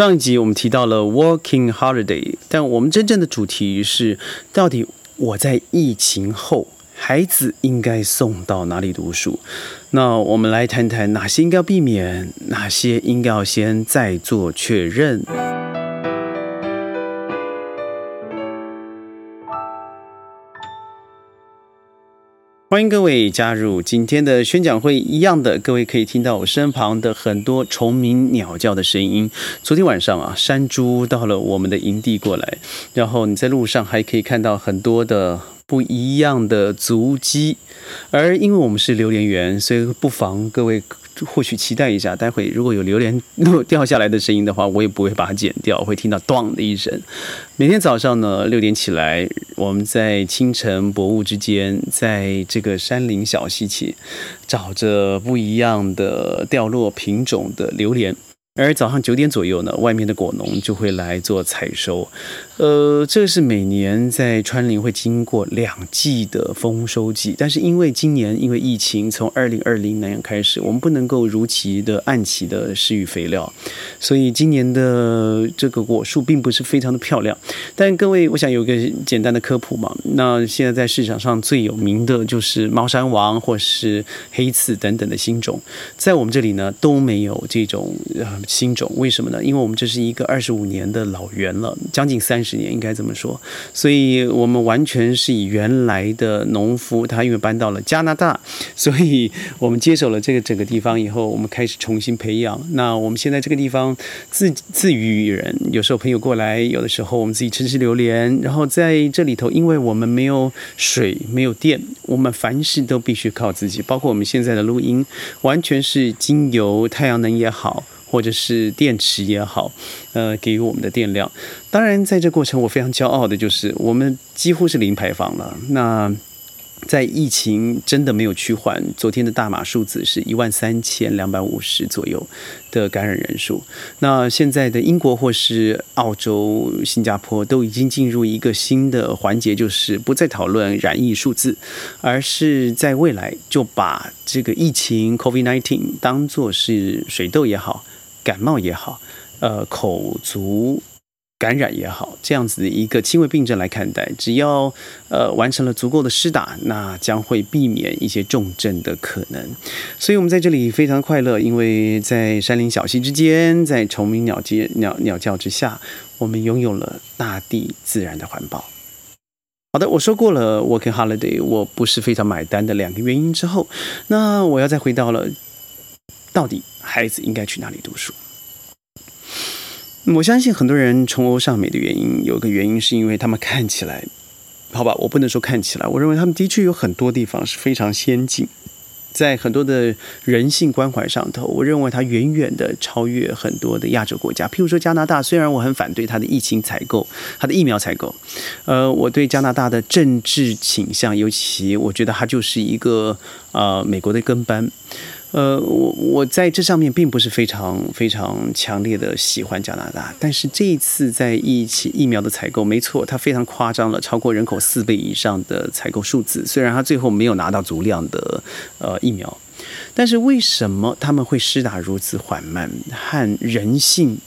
上一集我们提到了 working holiday，但我们真正的主题是，到底我在疫情后，孩子应该送到哪里读书？那我们来谈谈哪些应该避免，哪些应该要先再做确认。欢迎各位加入今天的宣讲会。一样的，各位可以听到我身旁的很多虫鸣鸟叫的声音。昨天晚上啊，山猪到了我们的营地过来，然后你在路上还可以看到很多的不一样的足迹。而因为我们是榴莲园，所以不妨各位。或许期待一下，待会如果有榴莲掉下来的声音的话，我也不会把它剪掉，会听到“咚”的一声。每天早上呢，六点起来，我们在清晨薄雾之间，在这个山林小溪起，找着不一样的掉落品种的榴莲。而早上九点左右呢，外面的果农就会来做采收。呃，这是每年在川林会经过两季的丰收季，但是因为今年因为疫情，从二零二零年开始，我们不能够如期的按期的施予肥料，所以今年的这个果树并不是非常的漂亮。但各位，我想有个简单的科普嘛。那现在在市场上最有名的就是猫山王或是黑刺等等的新种，在我们这里呢都没有这种呃新种，为什么呢？因为我们这是一个二十五年的老园了，将近三十。年应该这么说，所以我们完全是以原来的农夫，他因为搬到了加拿大，所以我们接手了这个整个地方以后，我们开始重新培养。那我们现在这个地方自自娱于人，有时候朋友过来，有的时候我们自己吃吃榴莲。然后在这里头，因为我们没有水，没有电，我们凡事都必须靠自己，包括我们现在的录音，完全是经由太阳能也好。或者是电池也好，呃，给予我们的电量。当然，在这过程，我非常骄傲的就是，我们几乎是零排放了。那在疫情真的没有趋缓，昨天的大马数字是一万三千两百五十左右的感染人数。那现在的英国或是澳洲、新加坡都已经进入一个新的环节，就是不再讨论染疫数字，而是在未来就把这个疫情 （COVID-19） 当做是水痘也好。感冒也好，呃，口足感染也好，这样子的一个轻微病症来看待，只要呃完成了足够的施打，那将会避免一些重症的可能。所以，我们在这里非常快乐，因为在山林小溪之间，在虫鸣鸟接鸟鸟叫之下，我们拥有了大地自然的环保。好的，我说过了，working holiday，我不是非常买单的两个原因之后，那我要再回到了。到底孩子应该去哪里读书？我相信很多人崇欧尚美的原因，有个原因是因为他们看起来，好吧，我不能说看起来，我认为他们的确有很多地方是非常先进，在很多的人性关怀上头，我认为它远远的超越很多的亚洲国家。譬如说加拿大，虽然我很反对它的疫情采购，它的疫苗采购，呃，我对加拿大的政治倾向，尤其我觉得它就是一个呃美国的跟班。呃，我我在这上面并不是非常非常强烈的喜欢加拿大，但是这一次在疫情疫苗的采购，没错，它非常夸张了，超过人口四倍以上的采购数字。虽然它最后没有拿到足量的呃疫苗，但是为什么他们会施打如此缓慢和人性？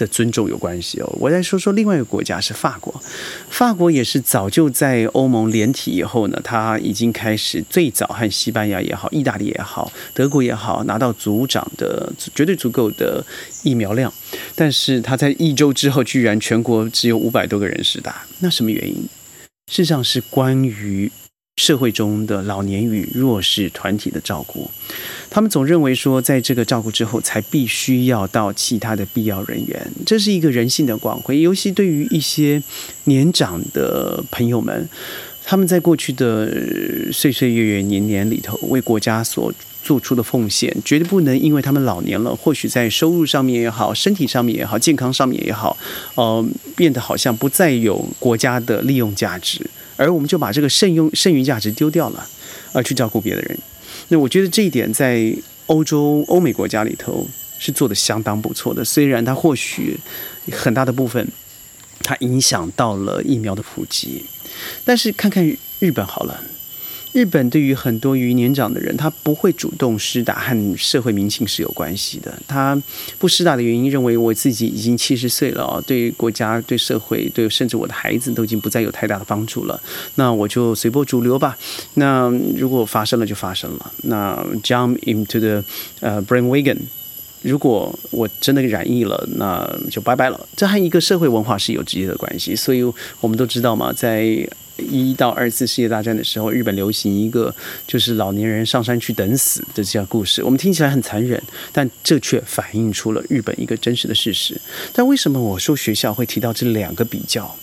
的尊重有关系哦。我再说说另外一个国家是法国，法国也是早就在欧盟联体以后呢，它已经开始最早和西班牙也好、意大利也好、德国也好拿到组长的绝对足够的疫苗量，但是它在一周之后居然全国只有五百多个人施打，那什么原因？事实上是关于。社会中的老年与弱势团体的照顾，他们总认为说，在这个照顾之后，才必须要到其他的必要人员，这是一个人性的光辉。尤其对于一些年长的朋友们，他们在过去的岁岁月月年年里头，为国家所做出的奉献，绝对不能因为他们老年了，或许在收入上面也好，身体上面也好，健康上面也好，呃，变得好像不再有国家的利用价值。而我们就把这个剩用剩余价值丢掉了，而去照顾别的人。那我觉得这一点在欧洲、欧美国家里头是做的相当不错的。虽然它或许很大的部分它影响到了疫苗的普及，但是看看日本好了，日本对于很多于年长的人，他不会主动施打，和社会民情是有关系的。他不施打的原因，认为我自己已经七十岁了，对国家、对社会、对甚至我的孩子都已经不再有太大的帮助了。那我就随波逐流吧。那如果发生了就发生了。那 jump into the 呃 brain wagon。如果我真的染疫了，那就拜拜了。这和一个社会文化是有直接的关系。所以我们都知道嘛，在一到二次世界大战的时候，日本流行一个就是老年人上山去等死的这样故事。我们听起来很残忍，但这却反映出了日本一个真实的事实。但为什么我说学校会提到这两个比较？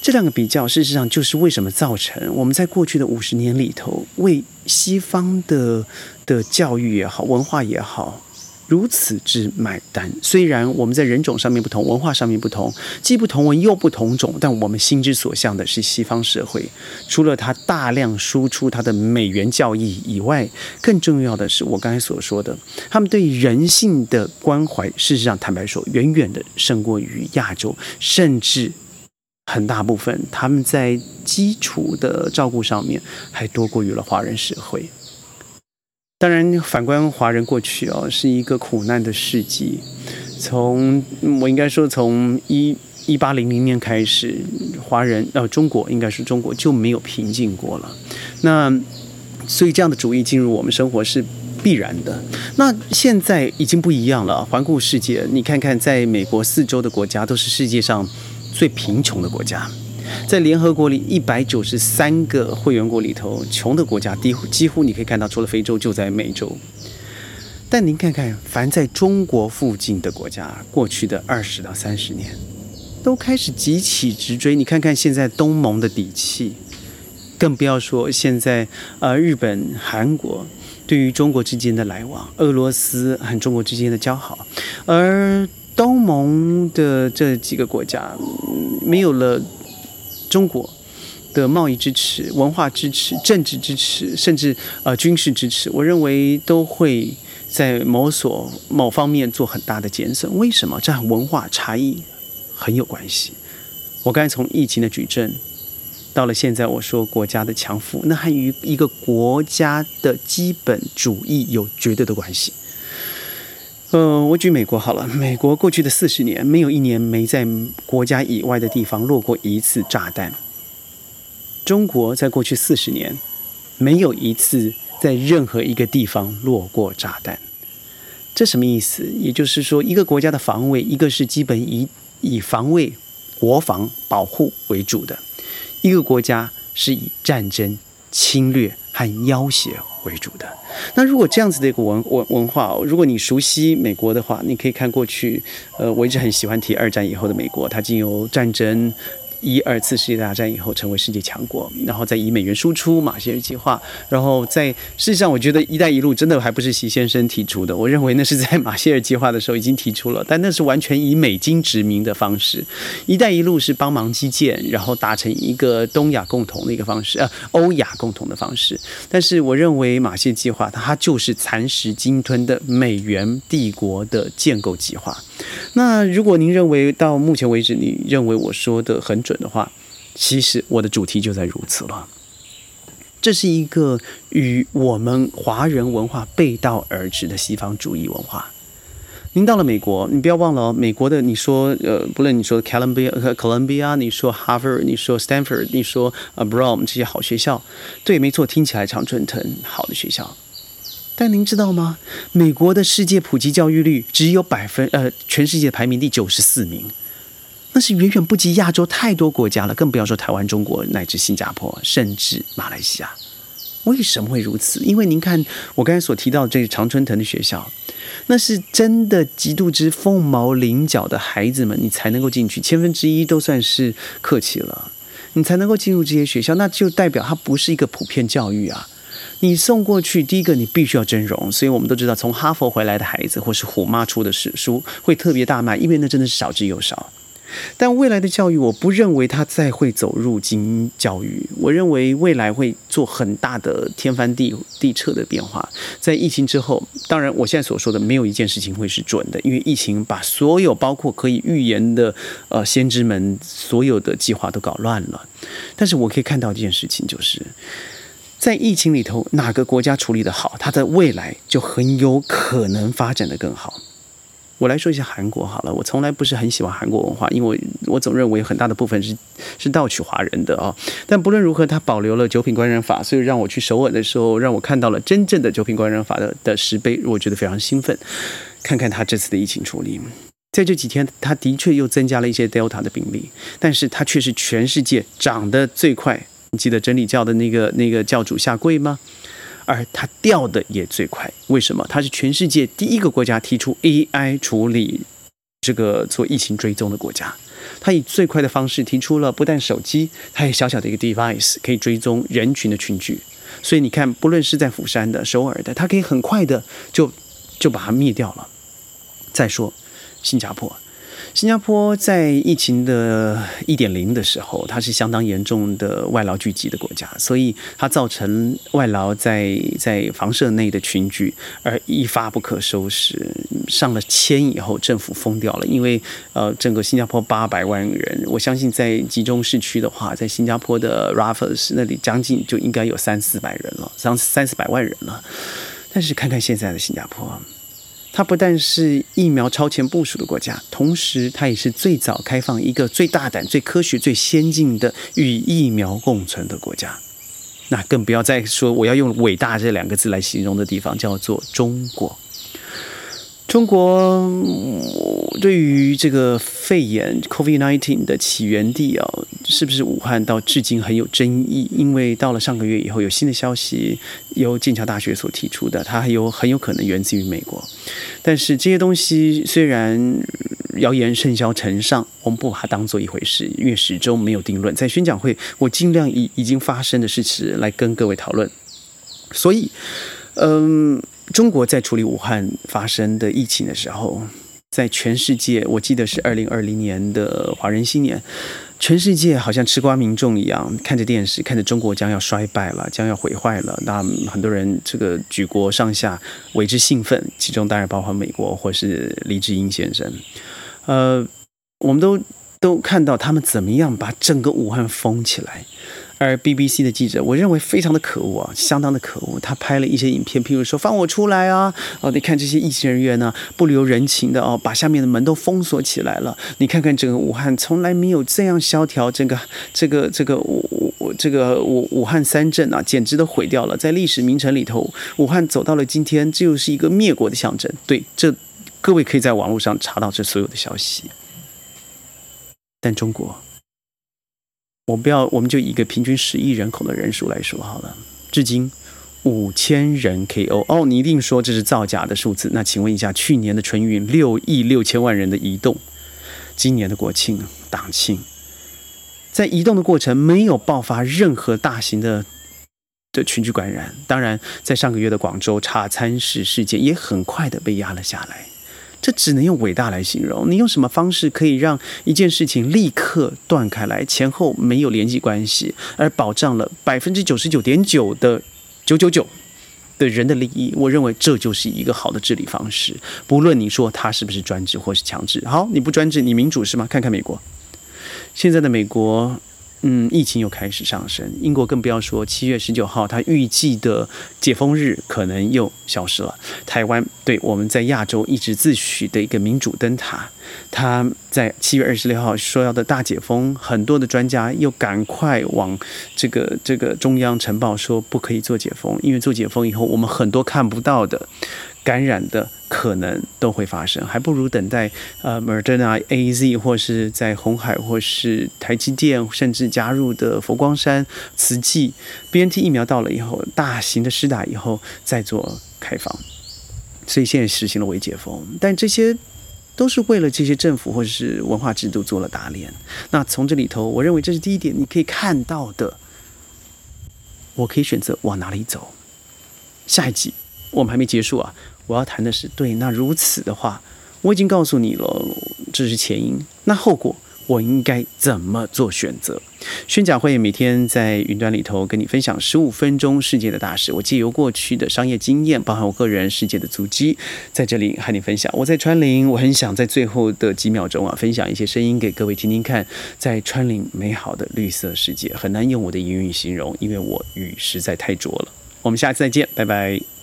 这两个比较，事实上就是为什么造成我们在过去的五十年里头，为西方的的教育也好，文化也好。如此之买单，虽然我们在人种上面不同，文化上面不同，既不同文又不同种，但我们心之所向的是西方社会。除了它大量输出它的美元教义以外，更重要的是我刚才所说的，他们对人性的关怀，事实上坦白说，远远的胜过于亚洲，甚至很大部分他们在基础的照顾上面还多过于了华人社会。当然，反观华人过去哦，是一个苦难的世纪。从我应该说，从一一八零零年开始，华人呃，中国应该是中国就没有平静过了。那所以这样的主义进入我们生活是必然的。那现在已经不一样了。环顾世界，你看看，在美国四周的国家都是世界上最贫穷的国家。在联合国里一百九十三个会员国里头，穷的国家几乎几乎你可以看到，除了非洲就在美洲。但您看看，凡在中国附近的国家，过去的二十到三十年，都开始急起直追。你看看现在东盟的底气，更不要说现在呃日本、韩国对于中国之间的来往，俄罗斯和中国之间的交好，而东盟的这几个国家没有了。中国的贸易支持、文化支持、政治支持，甚至呃军事支持，我认为都会在某所某方面做很大的减损。为什么？这和文化差异很有关系。我刚才从疫情的举证，到了现在我说国家的强富，那还与一个国家的基本主义有绝对的关系。呃，我举美国好了。美国过去的四十年，没有一年没在国家以外的地方落过一次炸弹。中国在过去四十年，没有一次在任何一个地方落过炸弹。这什么意思？也就是说，一个国家的防卫，一个是基本以以防卫、国防保护为主的；一个国家是以战争、侵略和要挟为主的。那如果这样子的一个文文文化，如果你熟悉美国的话，你可以看过去，呃，我一直很喜欢提二战以后的美国，它经由战争。一二次世界大战以后成为世界强国，然后再以美元输出马歇尔计划，然后在事实上，我觉得“一带一路”真的还不是习先生提出的，我认为那是在马歇尔计划的时候已经提出了，但那是完全以美金殖民的方式，“ 一带一路”是帮忙基建，然后达成一个东亚共同的一个方式，呃，欧亚共同的方式。但是我认为马歇尔计划它就是蚕食鲸吞的美元帝国的建构计划。那如果您认为到目前为止，你认为我说的很准的话，其实我的主题就在如此了。这是一个与我们华人文化背道而驰的西方主义文化。您到了美国，你不要忘了，美国的你说呃，不论你说 Columbia、Columbia，你说 Harvard，你说 Stanford，你说呃 Brown 这些好学校，对，没错，听起来常春藤好的学校。但您知道吗？美国的世界普及教育率只有百分呃，全世界排名第九十四名，那是远远不及亚洲太多国家了，更不要说台湾、中国乃至新加坡，甚至马来西亚。为什么会如此？因为您看我刚才所提到这个常春藤的学校，那是真的极度之凤毛麟角的孩子们，你才能够进去，千分之一都算是客气了，你才能够进入这些学校，那就代表它不是一个普遍教育啊。你送过去，第一个你必须要真容，所以我们都知道，从哈佛回来的孩子，或是虎妈出的史书，会特别大卖，因为那真的是少之又少。但未来的教育，我不认为它再会走入精英教育，我认为未来会做很大的天翻地地彻的变化。在疫情之后，当然我现在所说的没有一件事情会是准的，因为疫情把所有包括可以预言的呃先知们所有的计划都搞乱了。但是我可以看到一件事情就是。在疫情里头，哪个国家处理的好，它的未来就很有可能发展的更好。我来说一下韩国好了，我从来不是很喜欢韩国文化，因为我总认为很大的部分是是盗取华人的啊。但不论如何，它保留了九品官人法，所以让我去首尔的时候，让我看到了真正的九品官人法的的石碑，我觉得非常兴奋。看看他这次的疫情处理，在这几天，他的确又增加了一些 Delta 的病例，但是它却是全世界涨得最快。记得真理教的那个那个教主下跪吗？而它掉的也最快，为什么？它是全世界第一个国家提出 AI 处理这个做疫情追踪的国家。它以最快的方式提出了，不但手机，它也小小的一个 device 可以追踪人群的群聚。所以你看，不论是在釜山的、首尔的，它可以很快的就就把它灭掉了。再说新加坡。新加坡在疫情的一点零的时候，它是相当严重的外劳聚集的国家，所以它造成外劳在在房舍内的群聚，而一发不可收拾。上了千以后，政府封掉了，因为呃，整个新加坡八百万人，我相信在集中市区的话，在新加坡的 Raffles 那里，将近就应该有三四百人了，三三四百万人了。但是看看现在的新加坡。它不但是疫苗超前部署的国家，同时它也是最早开放一个最大胆、最科学、最先进的与疫苗共存的国家。那更不要再说我要用“伟大”这两个字来形容的地方，叫做中国。中国对于这个肺炎 （COVID-19） 的起源地啊，是不是武汉？到至今很有争议。因为到了上个月以后，有新的消息由剑桥大学所提出的，它还有很有可能源自于美国。但是这些东西虽然谣言甚嚣尘上，我们不把它当做一回事，因为始终没有定论。在宣讲会，我尽量以已经发生的事实来跟各位讨论。所以，嗯。中国在处理武汉发生的疫情的时候，在全世界，我记得是二零二零年的华人新年，全世界好像吃瓜民众一样，看着电视，看着中国将要衰败了，将要毁坏了。那很多人这个举国上下为之兴奋，其中当然包括美国或是黎智英先生。呃，我们都都看到他们怎么样把整个武汉封起来。而 BBC 的记者，我认为非常的可恶啊，相当的可恶。他拍了一些影片，譬如说放我出来啊，哦，你看这些疫情人员呢，不留人情的哦，把下面的门都封锁起来了。你看看整个武汉，从来没有这样萧条，这个这个这个武武这个武武汉三镇啊，简直都毁掉了。在历史名城里头，武汉走到了今天，这又是一个灭国的象征。对，这各位可以在网络上查到这所有的消息。但中国。我不要，我们就以一个平均十亿人口的人数来说好了。至今五千人 KO 哦，你一定说这是造假的数字。那请问一下，去年的春运六亿六千万人的移动，今年的国庆党庆，在移动的过程没有爆发任何大型的的群聚感染。当然，在上个月的广州茶餐室事件也很快的被压了下来。这只能用伟大来形容。你用什么方式可以让一件事情立刻断开来，前后没有联系关系，而保障了百分之九十九点九的九九九的人的利益？我认为这就是一个好的治理方式。不论你说他是不是专制或是强制，好，你不专制，你民主是吗？看看美国，现在的美国。嗯，疫情又开始上升，英国更不要说，七月十九号，它预计的解封日可能又消失了。台湾对我们在亚洲一直自诩的一个民主灯塔，它在七月二十六号说要的大解封，很多的专家又赶快往这个这个中央呈报说不可以做解封，因为做解封以后，我们很多看不到的。感染的可能都会发生，还不如等待呃，Moderna、A Z 或是在红海或是台积电，甚至加入的佛光山、慈济、B N T 疫苗到了以后，大型的施打以后再做开放。所以现在实行了微解封，但这些都是为了这些政府或者是文化制度做了打脸。那从这里头，我认为这是第一点，你可以看到的，我可以选择往哪里走。下一集我们还没结束啊。我要谈的是，对，那如此的话，我已经告诉你了，这是前因，那后果我应该怎么做选择？宣讲会每天在云端里头跟你分享十五分钟世界的大事，我借由过去的商业经验，包含我个人世界的足迹，在这里和你分享。我在川林，我很想在最后的几秒钟啊，分享一些声音给各位听听看，在川林美好的绿色世界，很难用我的言语形容，因为我语实在太拙了。我们下次再见，拜拜。